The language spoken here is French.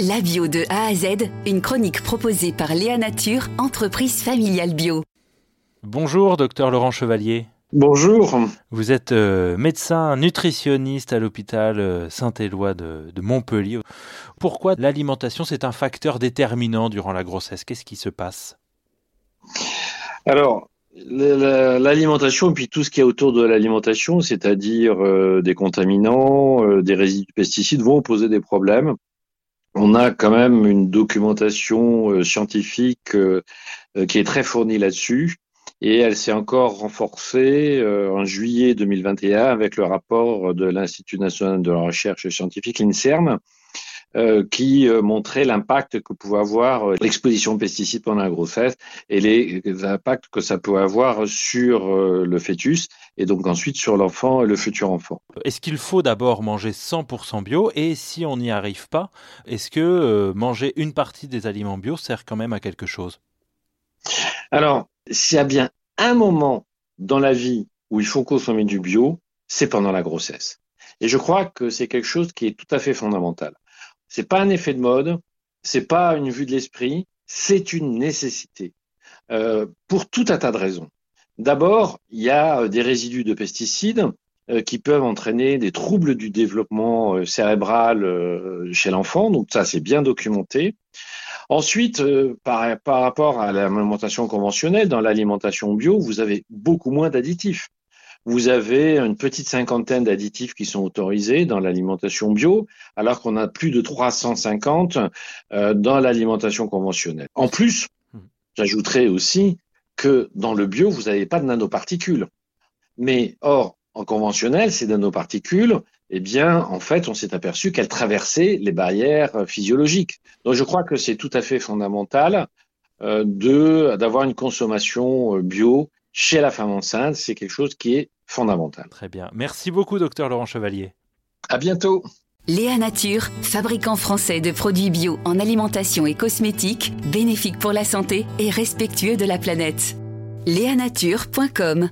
La bio de A à Z, une chronique proposée par Léa Nature, entreprise familiale bio. Bonjour, docteur Laurent Chevalier. Bonjour. Vous êtes euh, médecin nutritionniste à l'hôpital euh, Saint-Éloi de, de, Montpellier. Pourquoi l'alimentation, c'est un facteur déterminant durant la grossesse? Qu'est-ce qui se passe? Alors, l'alimentation et puis tout ce qui est autour de l'alimentation, c'est-à-dire euh, des contaminants, euh, des résidus de pesticides, vont poser des problèmes on a quand même une documentation euh, scientifique euh, euh, qui est très fournie là-dessus. Et elle s'est encore renforcée en juillet 2021 avec le rapport de l'Institut national de la recherche scientifique, l'INSERM, qui euh, montrait l'impact que pouvait avoir euh, l'exposition aux pesticides pendant la grossesse et les, impacts que ça peut avoir sur le fœtus et donc ensuite sur l'enfant et le futur enfant. Est-ce qu'il faut d'abord manger 100% bio et si on n'y arrive pas, est-ce que manger une partie des aliments bio sert quand même à quelque chose? Alors, s'il y a bien un moment dans la vie où il faut consommer du bio, c'est pendant la grossesse. Et je crois que c'est quelque chose qui est tout à fait fondamental. C'est pas un effet de mode, c'est pas une vue de l'esprit, c'est une nécessité euh, pour tout un tas de raisons. D'abord, il y a euh, des résidus de pesticides euh, qui peuvent entraîner des troubles du développement cérébral chez l'enfant, donc ça c'est bien documenté. Ensuite, par rapport à l'alimentation conventionnelle, dans l'alimentation bio, vous avez beaucoup moins d'additifs vous avez une petite cinquantaine d'additifs qui sont autorisés dans l'alimentation bio, alors qu'on a plus de 350 euh, dans l'alimentation conventionnelle. En plus, j'ajouterais aussi que dans le bio, vous n'avez pas de nanoparticules. Mais or, en conventionnel, ces nanoparticules, eh bien, en fait, on s'est aperçu qu'elles traversaient les barrières physiologiques. Donc, je crois que c'est tout à fait fondamental euh, d'avoir une consommation euh, bio chez la femme enceinte. C'est quelque chose qui est fondamental. Très bien. Merci beaucoup, docteur Laurent Chevalier. À bientôt. Léa Nature, fabricant français de produits bio en alimentation et cosmétiques, bénéfiques pour la santé et respectueux de la planète. Léanature.com